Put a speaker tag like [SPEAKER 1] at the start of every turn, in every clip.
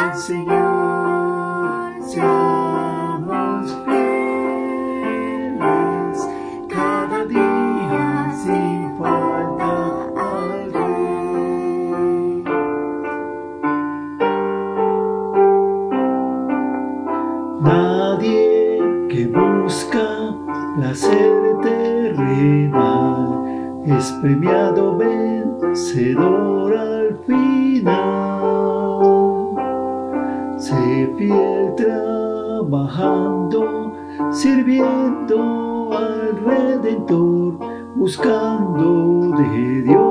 [SPEAKER 1] Al Señor seamos fieles, cada día sin falta al Rey. Nadie que busca placer terrenal es premiado vencedor trabajando, sirviendo al Redentor, buscando de Dios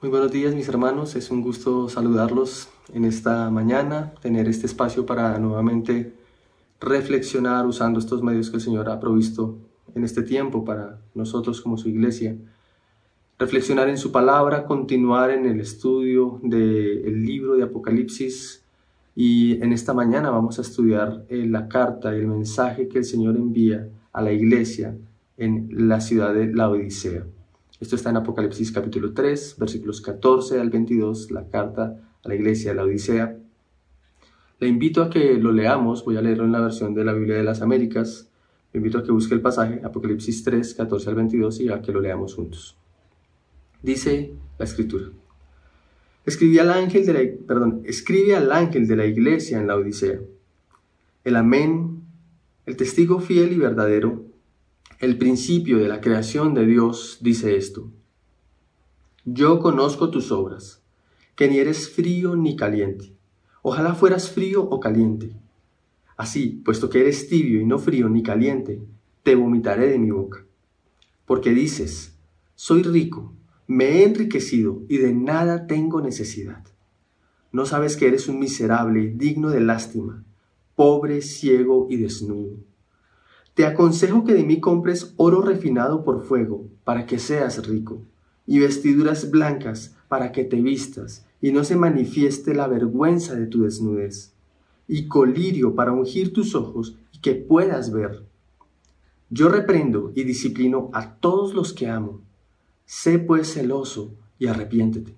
[SPEAKER 2] Muy buenos días mis hermanos, es un gusto saludarlos en esta mañana, tener este espacio para nuevamente reflexionar usando estos medios que el Señor ha provisto en este tiempo para nosotros como su iglesia. Reflexionar en su palabra, continuar en el estudio del libro de Apocalipsis y en esta mañana vamos a estudiar eh, la carta y el mensaje que el Señor envía a la iglesia en la ciudad de la Odisea. Esto está en Apocalipsis capítulo 3, versículos 14 al 22, la carta a la iglesia de la Odisea. Le invito a que lo leamos, voy a leerlo en la versión de la Biblia de las Américas. Le invito a que busque el pasaje, Apocalipsis 3, 14 al 22, y a que lo leamos juntos. Dice la escritura. Escribí al ángel de la, perdón, escribe al ángel de la iglesia en la Odisea. El amén, el testigo fiel y verdadero, el principio de la creación de Dios dice esto. Yo conozco tus obras, que ni eres frío ni caliente. Ojalá fueras frío o caliente. Así, puesto que eres tibio y no frío ni caliente, te vomitaré de mi boca. Porque dices, soy rico, me he enriquecido y de nada tengo necesidad. No sabes que eres un miserable, digno de lástima, pobre, ciego y desnudo. Te aconsejo que de mí compres oro refinado por fuego, para que seas rico, y vestiduras blancas, para que te vistas, y no se manifieste la vergüenza de tu desnudez, y colirio para ungir tus ojos, y que puedas ver. Yo reprendo y disciplino a todos los que amo. Sé pues celoso y arrepiéntete.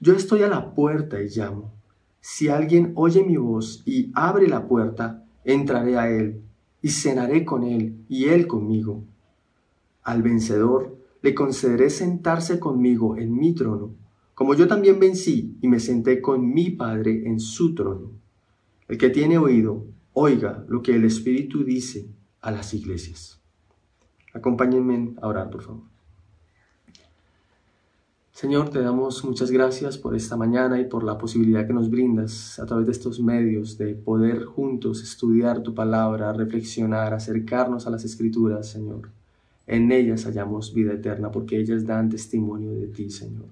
[SPEAKER 2] Yo estoy a la puerta y llamo. Si alguien oye mi voz y abre la puerta, entraré a él y cenaré con él y él conmigo. Al vencedor le concederé sentarse conmigo en mi trono, como yo también vencí y me senté con mi Padre en su trono. El que tiene oído, oiga lo que el Espíritu dice a las iglesias. Acompáñenme a orar, por favor. Señor, te damos muchas gracias por esta mañana y por la posibilidad que nos brindas a través de estos medios de poder juntos estudiar tu palabra, reflexionar, acercarnos a las escrituras, Señor. En ellas hallamos vida eterna porque ellas dan testimonio de ti, Señor.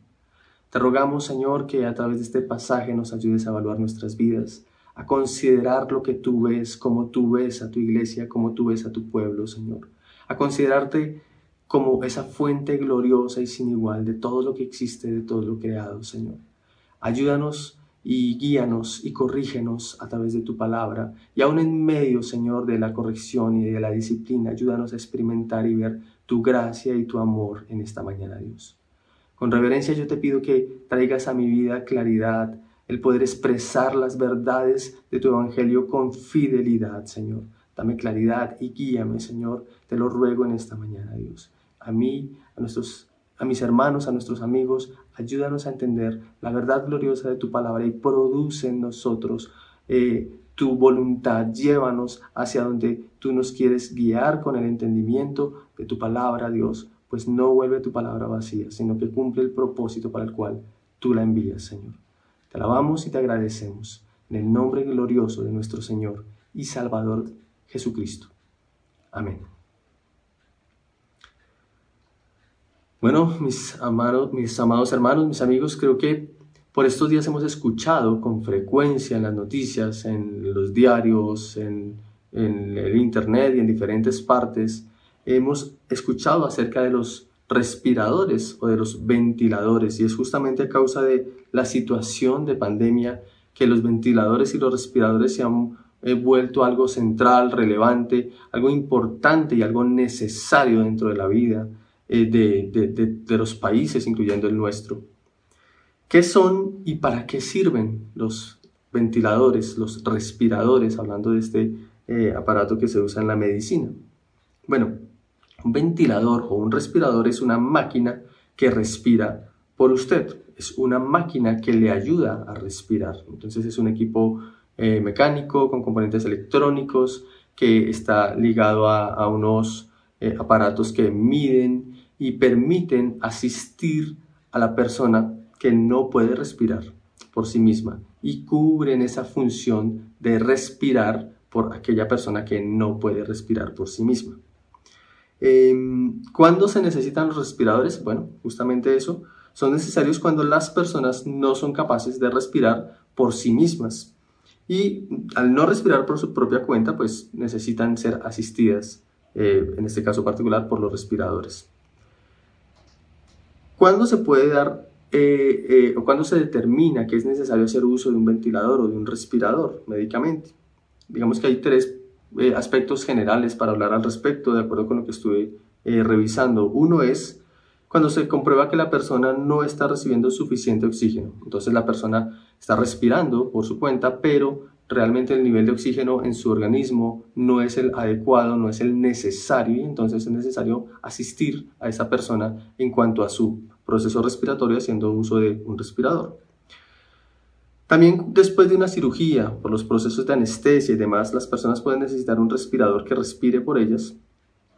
[SPEAKER 2] Te rogamos, Señor, que a través de este pasaje nos ayudes a evaluar nuestras vidas, a considerar lo que tú ves, como tú ves a tu iglesia, como tú ves a tu pueblo, Señor. A considerarte como esa fuente gloriosa y sin igual de todo lo que existe, de todo lo creado, Señor. Ayúdanos y guíanos y corrígenos a través de tu palabra. Y aún en medio, Señor, de la corrección y de la disciplina, ayúdanos a experimentar y ver tu gracia y tu amor en esta mañana, Dios. Con reverencia yo te pido que traigas a mi vida claridad, el poder expresar las verdades de tu evangelio con fidelidad, Señor. Dame claridad y guíame, Señor. Te lo ruego en esta mañana, Dios. A mí, a nuestros a mis hermanos, a nuestros amigos, ayúdanos a entender la verdad gloriosa de tu palabra y produce en nosotros eh, tu voluntad. Llévanos hacia donde tú nos quieres guiar con el entendimiento de tu palabra, Dios, pues no vuelve tu palabra vacía, sino que cumple el propósito para el cual tú la envías, Señor. Te alabamos y te agradecemos en el nombre glorioso de nuestro Señor y Salvador Jesucristo. Amén. Bueno, mis, amados, mis amados hermanos, mis amigos, creo que por estos días hemos escuchado con frecuencia en las noticias, en los diarios, en, en el Internet y en diferentes partes, hemos escuchado acerca de los respiradores o de los ventiladores y es justamente a causa de la situación de pandemia que los ventiladores y los respiradores se han vuelto algo central, relevante, algo importante y algo necesario dentro de la vida eh, de, los países, incluyendo el nuestro. ¿Qué son y para qué sirven los ventiladores, los respiradores, hablando de este eh, aparato que se usa en la medicina? Bueno, un ventilador o un respirador es una máquina que respira por usted, es una máquina que le ayuda a respirar. Entonces es un equipo eh, mecánico con componentes electrónicos que está ligado a, unos aparatos que miden y permiten asistir a la persona que no puede respirar por sí misma y cubren esa función de respirar por aquella persona que no puede respirar por sí misma. Em, ¿Cuándo se necesitan los respiradores? Bueno, justamente eso. Son necesarios cuando las personas no son capaces de respirar por sí mismas. Y al no respirar por su propia cuenta, pues necesitan ser asistidas, eh, en este caso particular, por los respiradores. ¿Cuándo se puede dar eh, eh, o cuándo se determina que es necesario hacer uso de un ventilador o de un respirador médicamente? Digamos que hay tres eh, aspectos generales para hablar al respecto, de acuerdo con lo que estuve revisando. Uno es cuando se comprueba que la persona no está recibiendo suficiente oxígeno. Entonces la persona está respirando por su cuenta, pero realmente el nivel de oxígeno en su organismo no es el adecuado, no es el necesario, y entonces es necesario asistir a esa persona en cuanto a su proceso respiratorio haciendo uso de un respirador. También después de una cirugía, por los procesos de anestesia y demás, las personas pueden necesitar un respirador que respire por ellas,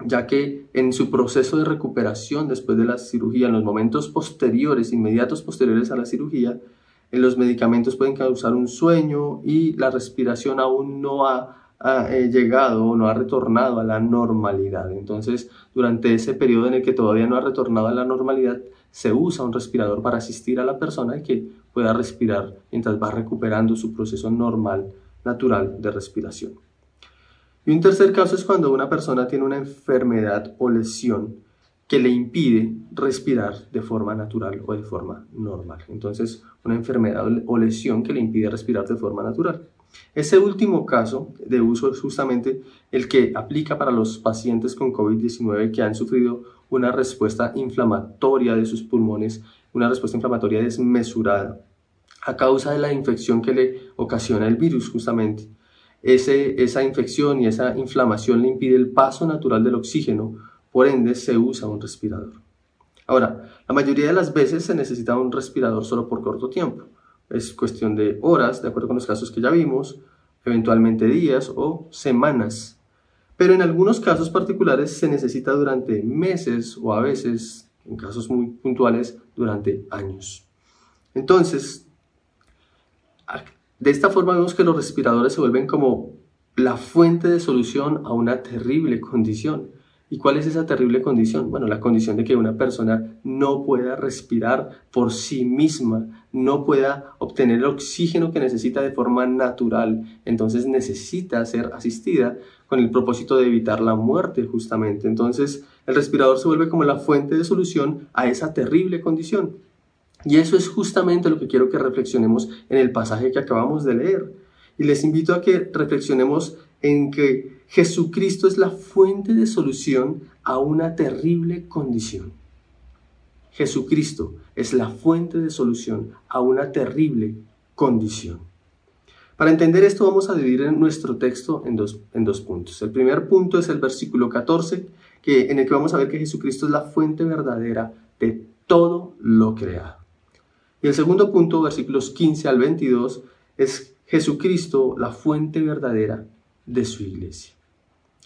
[SPEAKER 2] ya que en su proceso de recuperación después de la cirugía, en los momentos posteriores, inmediatos posteriores a la cirugía, los medicamentos pueden causar un sueño y la respiración aún no ha eh, llegado o no ha retornado a la normalidad. Entonces, durante ese periodo en el que todavía no ha retornado a la normalidad, se usa un respirador para asistir a la persona y que pueda respirar mientras va recuperando su proceso normal, natural de respiración. Y un tercer caso es cuando una persona tiene una enfermedad o lesión que le impide respirar de forma natural o de forma normal. Entonces, una enfermedad o lesión que le impide respirar de forma natural. Ese último caso de uso es justamente el que aplica para los pacientes con COVID-19 que han sufrido una respuesta inflamatoria de sus pulmones, una respuesta inflamatoria desmesurada a causa de la infección que le ocasiona el virus justamente. esa infección y esa inflamación le impide el paso natural del oxígeno, por ende se usa un respirador. Ahora, la mayoría de las veces se necesita un respirador solo por corto tiempo es cuestión de horas, de acuerdo con los casos que ya vimos, eventualmente días o semanas. Pero en algunos casos particulares se necesita durante meses o a veces en casos muy puntuales, durante años. Entonces, de esta forma vemos que los respiradores se vuelven como la fuente de solución a una terrible condición. ¿Y cuál es esa terrible condición? Bueno, la condición de que una persona no pueda respirar por sí misma, no pueda obtener el oxígeno que necesita de forma natural, entonces necesita ser asistida con el propósito de evitar la muerte justamente. Entonces el respirador se vuelve como la fuente de solución a esa terrible condición. Y eso es justamente lo que quiero que reflexionemos en el pasaje que acabamos de leer. Y les invito a que reflexionemos en que Jesucristo es la fuente de solución a una terrible condición. Jesucristo es la fuente de solución a una terrible condición. Para entender esto vamos a dividir nuestro texto en dos, en dos puntos. El primer punto es el versículo 14, que, en el que vamos a ver que Jesucristo es la fuente verdadera de todo lo creado. Y el segundo punto, versículos 15 al 22, es Jesucristo, la fuente verdadera de su iglesia.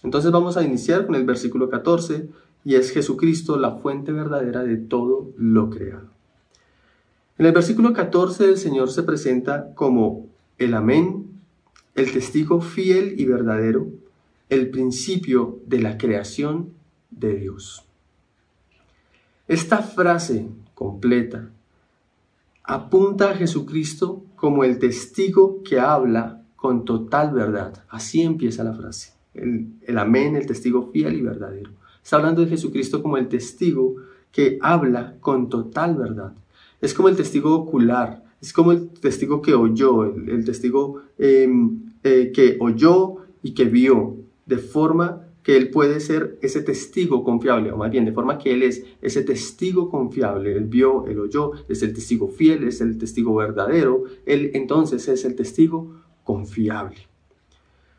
[SPEAKER 2] Entonces vamos a iniciar con el versículo 14 y es Jesucristo la fuente verdadera de todo lo creado. En el versículo 14 el Señor se presenta como el amén, el testigo fiel y verdadero, el principio de la creación de Dios. Esta frase completa apunta a Jesucristo como el testigo que habla con total verdad. Así empieza la frase. El, amén, el testigo fiel y verdadero. Está hablando de Jesucristo como el testigo que habla con total verdad. Es como el testigo ocular, es como el testigo que oyó, el, testigo em, eh, que oyó y que vio, de forma que él puede ser ese testigo confiable, o más bien de forma que él es ese testigo confiable, él vio, él oyó, es el testigo fiel, es el testigo verdadero, él entonces es el testigo confiable.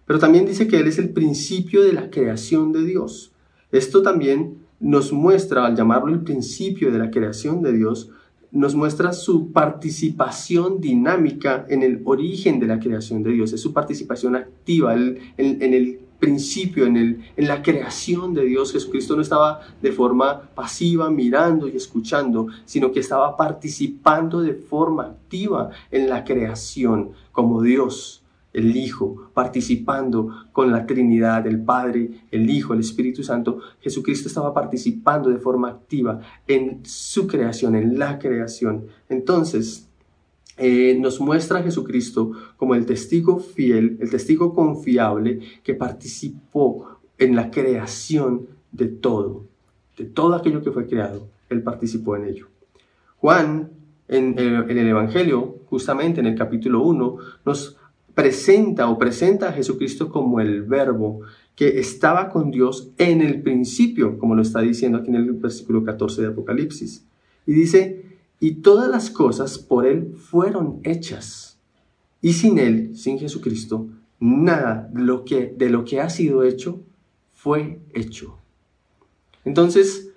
[SPEAKER 2] Pero también dice que él es el principio de la creación de Dios. Esto también nos muestra, al llamarlo el principio de la creación de Dios, nos muestra su participación dinámica en el origen de la creación de Dios, es su participación activa en, en el principio, en, el, en la creación de Dios. Jesucristo no estaba de forma pasiva mirando y escuchando, sino que estaba participando de forma activa en la creación como Dios, el Hijo, participando con la Trinidad, el Padre, el Hijo, el Espíritu Santo. Jesucristo estaba participando de forma activa en su creación, en la creación. Entonces, eh, nos muestra a Jesucristo como el testigo fiel, el testigo confiable que participó en la creación de todo, de todo aquello que fue creado. Él participó en ello. Juan, en, en el Evangelio, justamente en el capítulo 1, nos presenta o presenta a Jesucristo como el verbo que estaba con Dios en el principio, como lo está diciendo aquí en el versículo 14 de Apocalipsis. Y dice, y todas las cosas por Él fueron hechas. Y sin Él, sin Jesucristo, nada de lo que, de lo que ha sido hecho fue hecho. Entonces,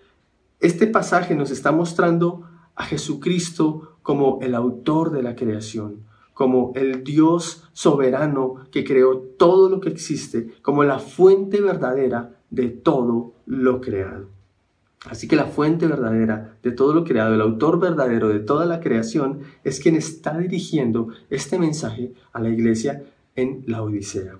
[SPEAKER 2] este pasaje nos está mostrando a Jesucristo como el autor de la creación, como el Dios soberano que creó todo lo que existe, como la fuente verdadera de todo lo creado. Así que la fuente verdadera de todo lo creado, el autor verdadero de toda la creación, es quien está dirigiendo este mensaje a la iglesia en la Odisea.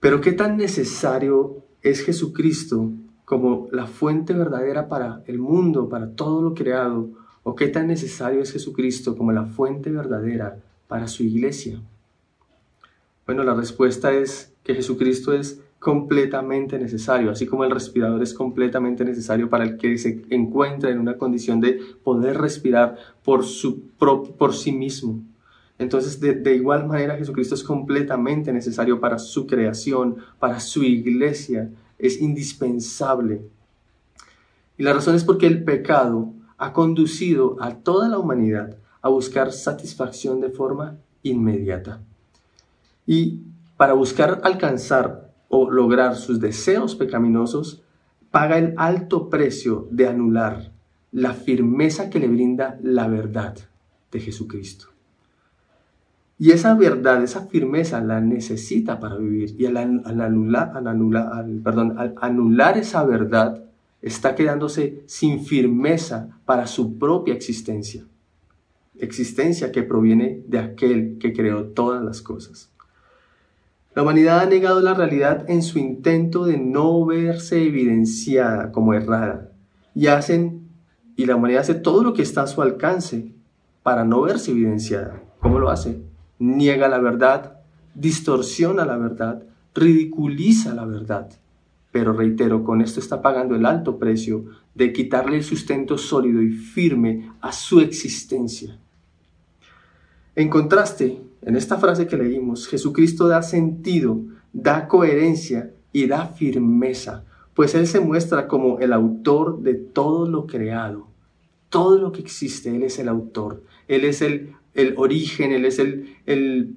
[SPEAKER 2] Pero ¿qué tan necesario es Jesucristo como la fuente verdadera para el mundo, para todo lo creado? ¿O qué tan necesario es Jesucristo como la fuente verdadera para su iglesia? Bueno, la respuesta es que Jesucristo es completamente necesario, así como el respirador es completamente necesario para el que se encuentra en una condición de poder respirar por, su, por, sí mismo. Entonces, de, de, igual manera, Jesucristo es completamente necesario para su creación, para su iglesia, es indispensable. Y la razón es porque el pecado ha conducido a toda la humanidad a buscar satisfacción de forma inmediata. Y para buscar alcanzar o lograr sus deseos pecaminosos, paga el alto precio de anular la firmeza que le brinda la verdad de Jesucristo. Y esa verdad, esa firmeza la necesita para vivir. Y al, anular, perdón, al anular esa verdad, está quedándose sin firmeza para su propia existencia. Existencia que proviene de aquel que creó todas las cosas. La humanidad ha negado la realidad en su intento de no verse evidenciada como errada. Y hacen, y la humanidad hace todo lo que está a su alcance para no verse evidenciada. ¿Cómo lo hace? Niega la verdad, distorsiona la verdad, ridiculiza la verdad. Pero reitero, con esto está pagando el alto precio de quitarle el sustento sólido y firme a su existencia. En contraste, en esta frase que leímos, Jesucristo da sentido, da coherencia y da firmeza, pues Él se muestra como el autor de todo lo creado. Todo lo que existe, Él es el autor, Él es el, el origen, Él es el, el,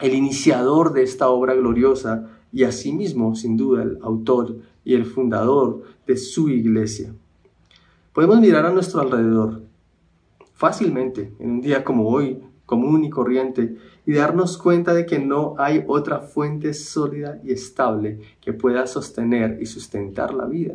[SPEAKER 2] el iniciador de esta obra gloriosa y asimismo, sin duda, el autor y el fundador de su iglesia. Podemos mirar a nuestro alrededor fácilmente en un día como hoy, común y corriente, y darnos cuenta de que no hay otra fuente sólida y estable que pueda sostener y sustentar la vida.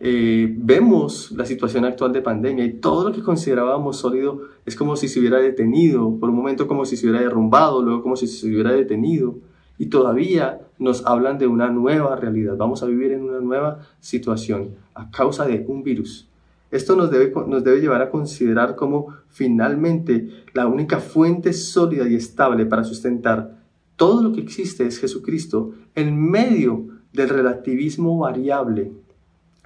[SPEAKER 2] Eh, vemos la situación actual de pandemia y todo lo que considerábamos sólido es como si se hubiera detenido, por un momento como si se hubiera derrumbado, luego como si se hubiera detenido y todavía nos hablan de una nueva realidad. Vamos a vivir en una nueva situación a causa de un virus. Esto nos debe, nos debe llevar a considerar como finalmente la única fuente sólida y estable para sustentar todo lo que existe es Jesucristo en medio del relativismo variable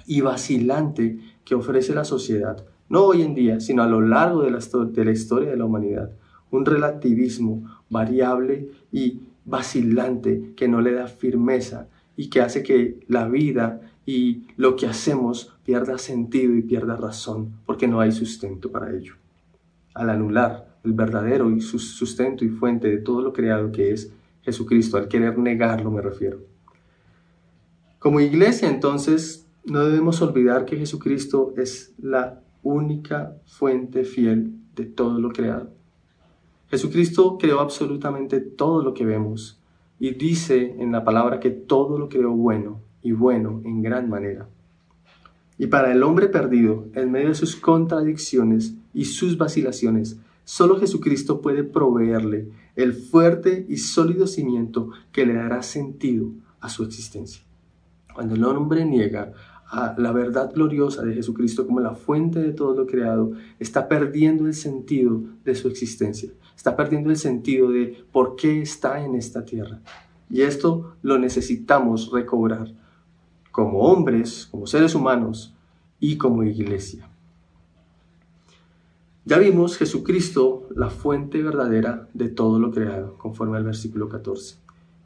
[SPEAKER 2] y vacilante que ofrece la sociedad, no hoy en día, sino a lo largo de la, de la historia de la humanidad. Un relativismo variable y vacilante que no le da firmeza y que hace que la vida y lo que hacemos pierda sentido y pierda razón porque no hay sustento para ello. Al anular el verdadero y su sustento y fuente de todo lo creado que es Jesucristo, al querer negarlo me refiero. Como iglesia entonces no debemos olvidar que Jesucristo es la única fuente fiel de todo lo creado. Jesucristo creó absolutamente todo lo que vemos y dice en la palabra que todo lo creó bueno y bueno en gran manera. Y para el hombre perdido, en medio de sus contradicciones y sus vacilaciones, solo Jesucristo puede proveerle el fuerte y sólido cimiento que le dará sentido a su existencia. Cuando el hombre niega a la verdad gloriosa de Jesucristo como la fuente de todo lo creado, está perdiendo el sentido de su existencia está perdiendo el sentido de por qué está en esta tierra. Y esto lo necesitamos recobrar como hombres, como seres humanos y como iglesia. Ya vimos Jesucristo, la fuente verdadera de todo lo creado, conforme al versículo 14.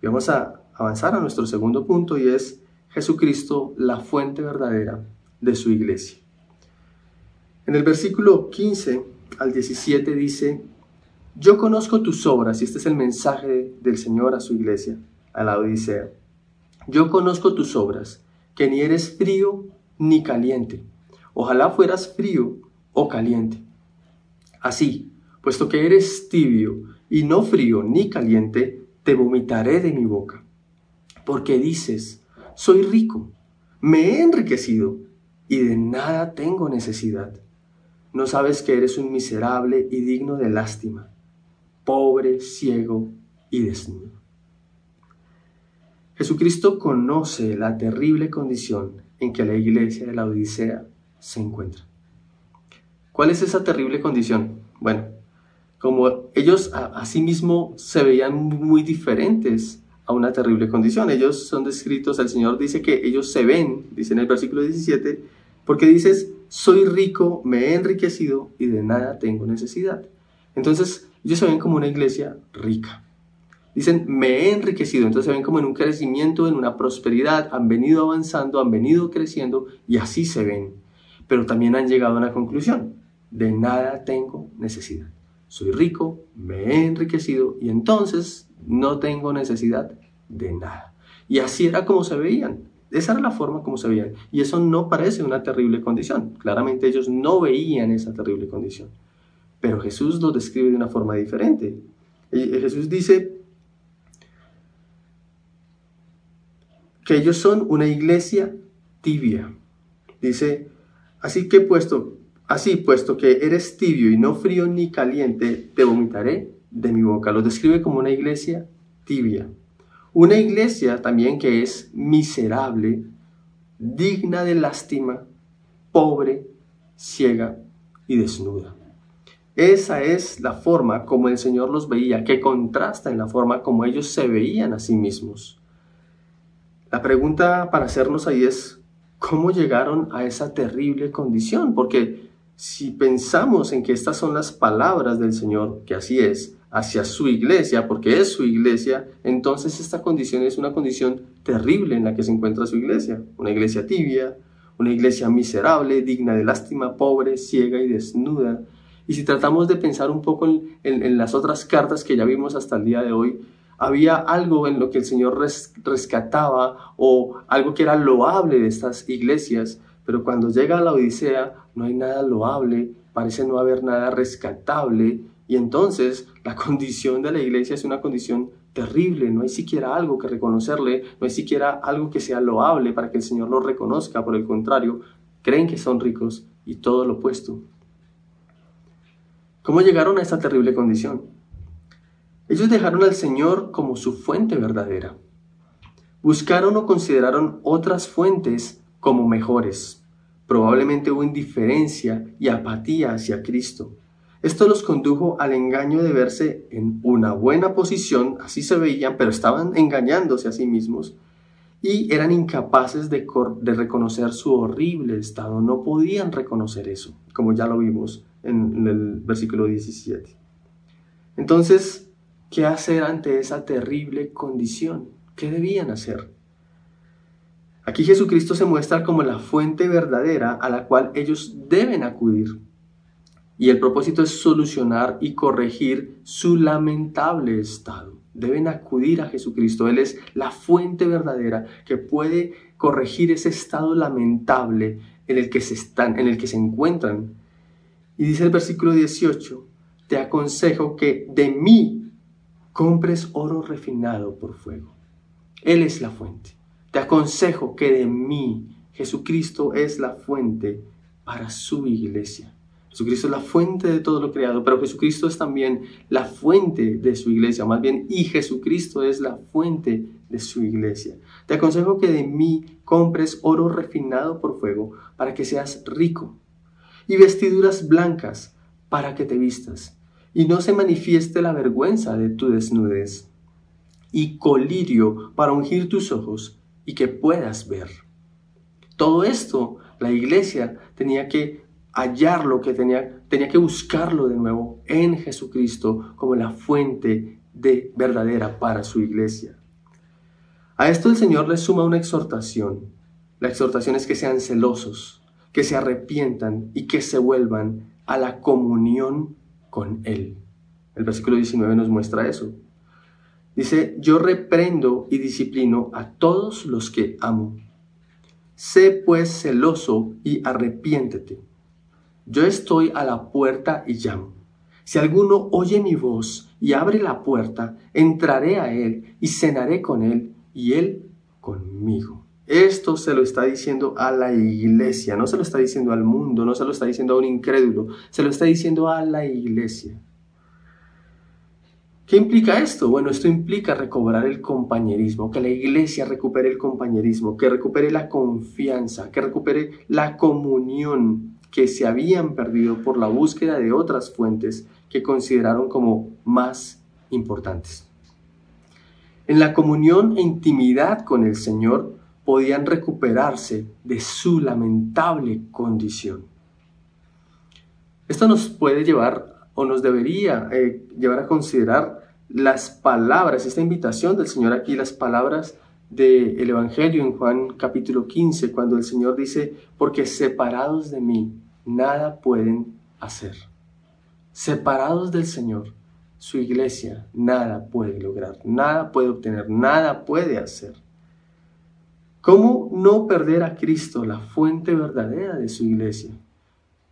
[SPEAKER 2] Y vamos a avanzar a nuestro segundo punto y es Jesucristo, la fuente verdadera de su iglesia. En el versículo 15 al 17 dice, yo conozco tus obras, y este es el mensaje del Señor a su iglesia, a la Odisea. Yo conozco tus obras, que ni eres frío ni caliente. Ojalá fueras frío o caliente. Así, puesto que eres tibio y no frío ni caliente, te vomitaré de mi boca. Porque dices, soy rico, me he enriquecido y de nada tengo necesidad. No sabes que eres un miserable y digno de lástima pobre, ciego y desnudo. Jesucristo conoce la terrible condición en que la iglesia de la Odisea se encuentra. ¿Cuál es esa terrible condición? Bueno, como ellos a, sí mismo se veían muy diferentes a una terrible condición. Ellos son descritos, el Señor dice que ellos se ven, dice en el versículo 17, porque dices, soy rico, me he enriquecido y de nada tengo necesidad. Entonces, ellos se ven como una iglesia rica. Dicen, me he enriquecido, entonces se ven como en un crecimiento, en una prosperidad, han venido avanzando, han venido creciendo y así se ven. Pero también han llegado a una conclusión, de nada tengo necesidad. Soy rico, me he enriquecido y entonces no tengo necesidad de nada. Y así era como se veían. Esa era la forma como se veían. Y eso no parece una terrible condición. Claramente ellos no veían esa terrible condición. Pero Jesús lo describe de una forma diferente. Jesús dice que ellos son una iglesia tibia. Dice, así que puesto, así puesto que eres tibio y no frío ni caliente, te vomitaré de mi boca. Lo describe como una iglesia tibia. Una iglesia también que es miserable, digna de lástima, pobre, ciega y desnuda. Esa es la forma como el Señor los veía, que contrasta en la forma como ellos se veían a sí mismos. La pregunta para hacernos ahí es, ¿cómo llegaron a esa terrible condición? Porque si pensamos en que estas son las palabras del Señor, que así es, hacia su iglesia, porque es su iglesia, entonces esta condición es una condición terrible en la que se encuentra su iglesia. Una iglesia tibia, una iglesia miserable, digna de lástima, pobre, ciega y desnuda. Y si tratamos de pensar un poco en, las otras cartas que ya vimos hasta el día de hoy, había algo en lo que el Señor rescataba o algo que era loable de estas iglesias, pero cuando llega a la Odisea no hay nada loable, parece no haber nada rescatable y entonces la condición de la iglesia es una condición terrible, no hay siquiera algo que reconocerle, no hay siquiera algo que sea loable para que el Señor lo reconozca, por el contrario, creen que son ricos y todo lo opuesto. ¿Cómo llegaron a esta terrible condición? Ellos dejaron al Señor como su fuente verdadera. Buscaron o consideraron otras fuentes como mejores. Probablemente hubo indiferencia y apatía hacia Cristo. Esto los condujo al engaño de verse en una buena posición, así se veían, pero estaban engañándose a sí mismos y eran incapaces de, reconocer su horrible estado, no podían reconocer eso, como ya lo vimos en, el versículo 17. Entonces, ¿qué hacer ante esa terrible condición? ¿Qué debían hacer? Aquí Jesucristo se muestra como la fuente verdadera a la cual ellos deben acudir. Y el propósito es solucionar y corregir su lamentable estado. Deben acudir a Jesucristo. Él es la fuente verdadera que puede corregir ese estado lamentable en el que se están, en el que se encuentran. Y dice el versículo 18, te aconsejo que de mí compres oro refinado por fuego. Él es la fuente. Te aconsejo que de mí, Jesucristo es la fuente para su iglesia. Jesucristo es la fuente de todo lo creado, pero Jesucristo es también la fuente de su iglesia, más bien, y Jesucristo es la fuente de su iglesia. Te aconsejo que de mí compres oro refinado por fuego para que seas rico, y vestiduras blancas para que te vistas, y no se manifieste la vergüenza de tu desnudez, y colirio para ungir tus ojos y que puedas ver. Todo esto la iglesia tenía que hallarlo, que tenía, tenía que buscarlo de nuevo en Jesucristo como la fuente de verdadera para su iglesia. A esto el Señor le suma una exhortación. La exhortación es que sean celosos, que se arrepientan y que se vuelvan a la comunión con Él. El versículo 19 nos muestra eso. Dice, yo reprendo y disciplino a todos los que amo. Sé pues celoso y arrepiéntete. Yo estoy a la puerta y llamo. Si alguno oye mi voz y abre la puerta, entraré a él y cenaré con él y él conmigo. Esto se lo está diciendo a la iglesia, no se lo está diciendo al mundo, no se lo está diciendo a un incrédulo, se lo está diciendo a la iglesia. ¿Qué implica esto? Bueno, esto implica recobrar el compañerismo, que la iglesia recupere el compañerismo, que recupere la confianza, que recupere la comunión que se habían perdido por la búsqueda de otras fuentes que consideraron como más importantes. En la comunión e intimidad con el Señor podían recuperarse de su lamentable condición. Esto nos puede llevar o nos debería eh, llevar a considerar las palabras, esta invitación del Señor aquí, las palabras del Evangelio en Juan capítulo 15, cuando el Señor dice, porque separados de mí, nada pueden hacer. Separados del Señor, su iglesia nada puede lograr, nada puede obtener, nada puede hacer. ¿Cómo no perder a Cristo, la fuente verdadera de su iglesia?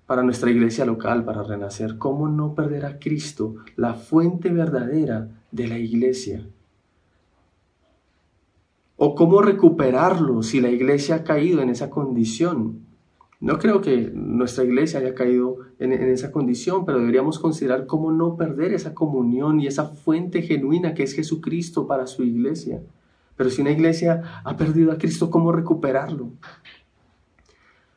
[SPEAKER 2] Para nuestra iglesia local, para renacer, ¿cómo no perder a Cristo, la fuente verdadera de la iglesia? ¿O cómo recuperarlo si la iglesia ha caído en esa condición? No creo que nuestra iglesia haya caído en, en, esa condición, pero deberíamos considerar cómo no perder esa comunión y esa fuente genuina que es Jesucristo para su iglesia. Pero si una iglesia ha perdido a Cristo, ¿cómo recuperarlo?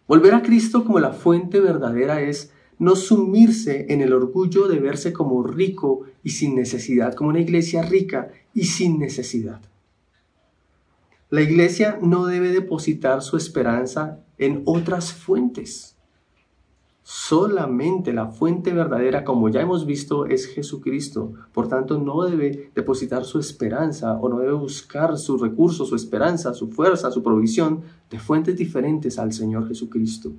[SPEAKER 2] Volver a Cristo como la fuente verdadera es no sumirse en el orgullo de verse como rico y sin necesidad, como una iglesia rica y sin necesidad. La iglesia no debe depositar su esperanza en otras fuentes. Solamente la fuente verdadera, como ya hemos visto, es Jesucristo. Por tanto, no debe depositar su esperanza o no debe buscar sus recursos, su esperanza, su fuerza, su provisión de fuentes diferentes al Señor Jesucristo.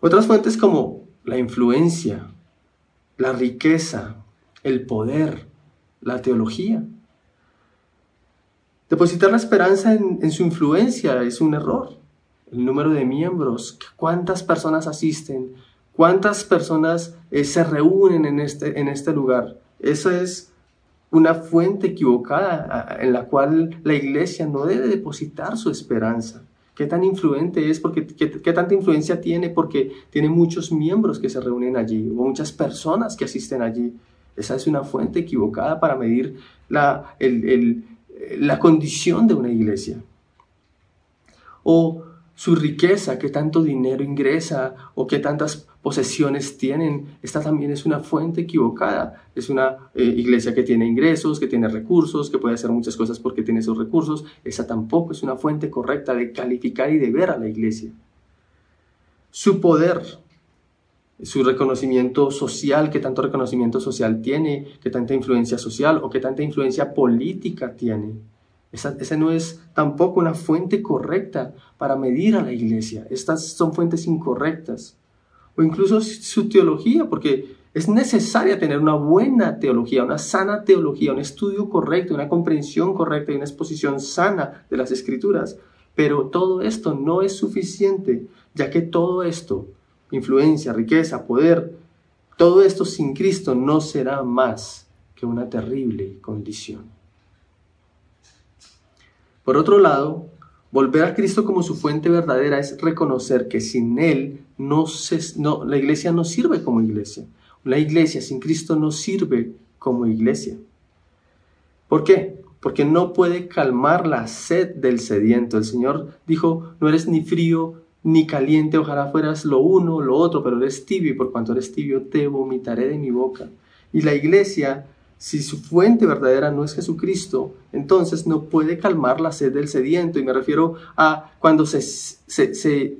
[SPEAKER 2] Otras fuentes como la influencia, la riqueza, el poder, la teología. Depositar la esperanza en, su influencia es un error. El número de miembros, cuántas personas asisten, cuántas personas eh, se reúnen en este, en este lugar. Esa es una fuente equivocada en la cual la iglesia no debe depositar su esperanza. ¿Qué tan influente es? Porque, ¿qué, tanta influencia tiene? Porque tiene muchos miembros que se reúnen allí o muchas personas que asisten allí. Esa es una fuente equivocada para medir la, el, la condición de una iglesia. O su riqueza, qué tanto dinero ingresa o qué tantas posesiones tienen, esta también es una fuente equivocada. Es una eh, iglesia que tiene ingresos, que tiene recursos, que puede hacer muchas cosas porque tiene esos recursos. Esa tampoco es una fuente correcta de calificar y de ver a la iglesia. Su poder, su reconocimiento social, qué tanto reconocimiento social tiene, qué tanta influencia social o qué tanta influencia política tiene. Esa, no es tampoco una fuente correcta para medir a la iglesia. Estas son fuentes incorrectas. O incluso su teología, porque es necesaria tener una buena teología, una sana teología, un estudio correcto, una comprensión correcta y una exposición sana de las escrituras. Pero todo esto no es suficiente, ya que todo esto influencia, riqueza, poder, todo esto sin Cristo no será más que una terrible condición. Por otro lado, volver a Cristo como su fuente verdadera es reconocer que sin Él no no, la iglesia no sirve como iglesia. La iglesia sin Cristo no sirve como iglesia. ¿Por qué? Porque no puede calmar la sed del sediento. El Señor dijo, no eres ni frío ni caliente, ojalá fueras lo uno o lo otro, pero eres tibio y por cuanto eres tibio te vomitaré de mi boca. Y la iglesia, si su fuente verdadera no es Jesucristo, entonces no puede calmar la sed del sediento. Y me refiero a cuando se, se,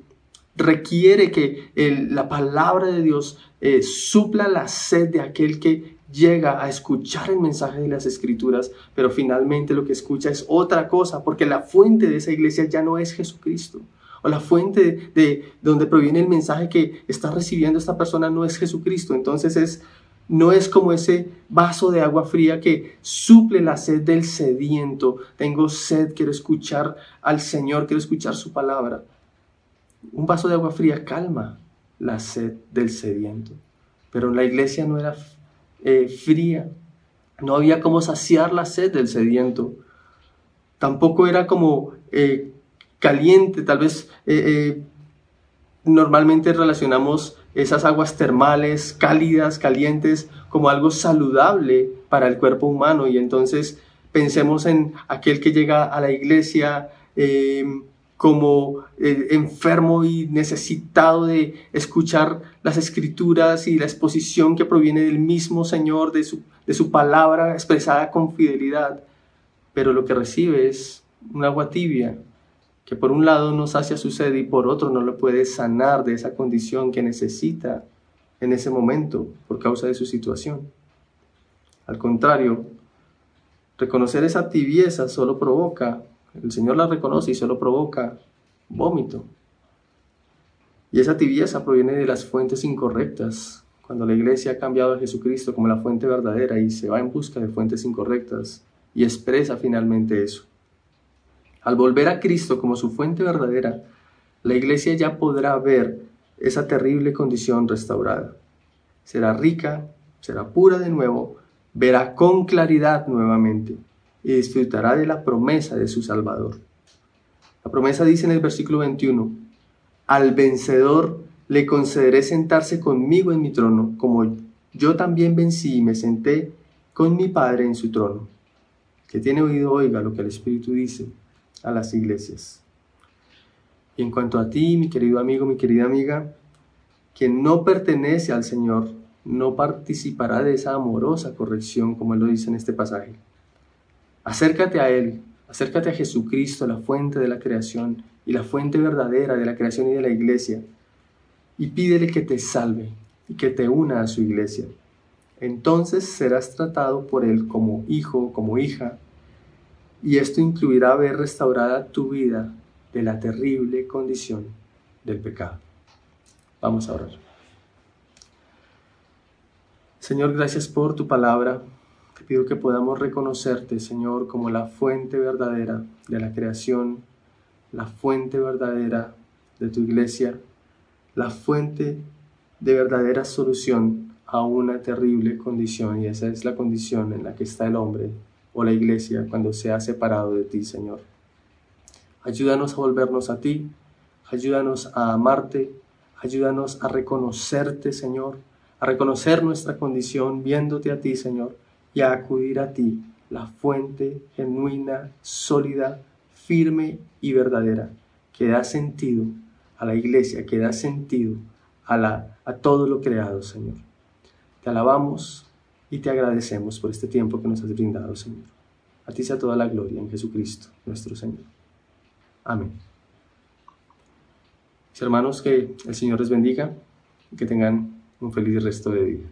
[SPEAKER 2] requiere que la palabra de Dios eh, supla la sed de aquel que llega a escuchar el mensaje de las escrituras, pero finalmente lo que escucha es otra cosa, porque la fuente de esa iglesia ya no es Jesucristo o la fuente de, donde proviene el mensaje que está recibiendo esta persona no es Jesucristo. Entonces es, no es como ese vaso de agua fría que suple la sed del sediento. Tengo sed, quiero escuchar al Señor, quiero escuchar su palabra. Un vaso de agua fría calma la sed del sediento. Pero la iglesia no era eh, fría, no había como saciar la sed del sediento. Tampoco era como eh, caliente, tal vez eh, normalmente relacionamos esas aguas termales, cálidas, calientes, como algo saludable para el cuerpo humano. Y entonces pensemos en aquel que llega a la iglesia eh, como enfermo y necesitado de escuchar las escrituras y la exposición que proviene del mismo Señor, de su, de su palabra expresada con fidelidad, pero lo que recibe es un agua tibia, que por un lado no sacia su sed y por otro no lo puede sanar de esa condición que necesita en ese momento por causa de su situación. Al contrario, reconocer esa tibieza solo provoca, el Señor la reconoce y solo provoca vómito. Y esa tibieza proviene de las fuentes incorrectas, cuando la iglesia ha cambiado a Jesucristo como la fuente verdadera y se va en busca de fuentes incorrectas y expresa finalmente eso. Al volver a Cristo como su fuente verdadera, la iglesia ya podrá ver esa terrible condición restaurada. Será rica, será pura de nuevo, verá con claridad nuevamente y disfrutará de la promesa de su Salvador. La promesa dice en el versículo 21, Al vencedor le concederé sentarse conmigo en mi trono, como yo también vencí y me senté con mi Padre en su trono. Que tiene oído, oiga lo que el Espíritu dice a las iglesias. Y en cuanto a ti, mi querido amigo, mi querida amiga, quien no pertenece al Señor, no participará de esa amorosa corrección, como Él lo dice en este pasaje. Acércate a Él, acércate a Jesucristo, la fuente de la creación y la fuente verdadera de la creación y de la iglesia, y pídele que te salve y que te una a su iglesia. Entonces serás tratado por Él como hijo, como hija, y esto incluirá ver restaurada tu vida de la terrible condición del pecado. Vamos a orar. Señor, gracias por tu palabra. Te pido que podamos reconocerte, Señor, como la fuente verdadera de la creación, la fuente verdadera de tu iglesia, la fuente de verdadera solución a una terrible condición. Y esa es la condición en la que está el hombre o la iglesia cuando se ha separado de ti, Señor. Ayúdanos a volvernos a ti, ayúdanos a amarte, ayúdanos a reconocerte, Señor, a reconocer nuestra condición viéndote a ti, Señor, y a acudir a ti, la fuente genuina, sólida, firme y verdadera, que da sentido a la iglesia, que da sentido a, la, a todo lo creado, Señor. Te alabamos y te agradecemos por este tiempo que nos has brindado, Señor. A ti sea toda la gloria en Jesucristo, nuestro Señor. Amén. Mis hermanos, que el Señor les bendiga y que tengan un feliz resto de día.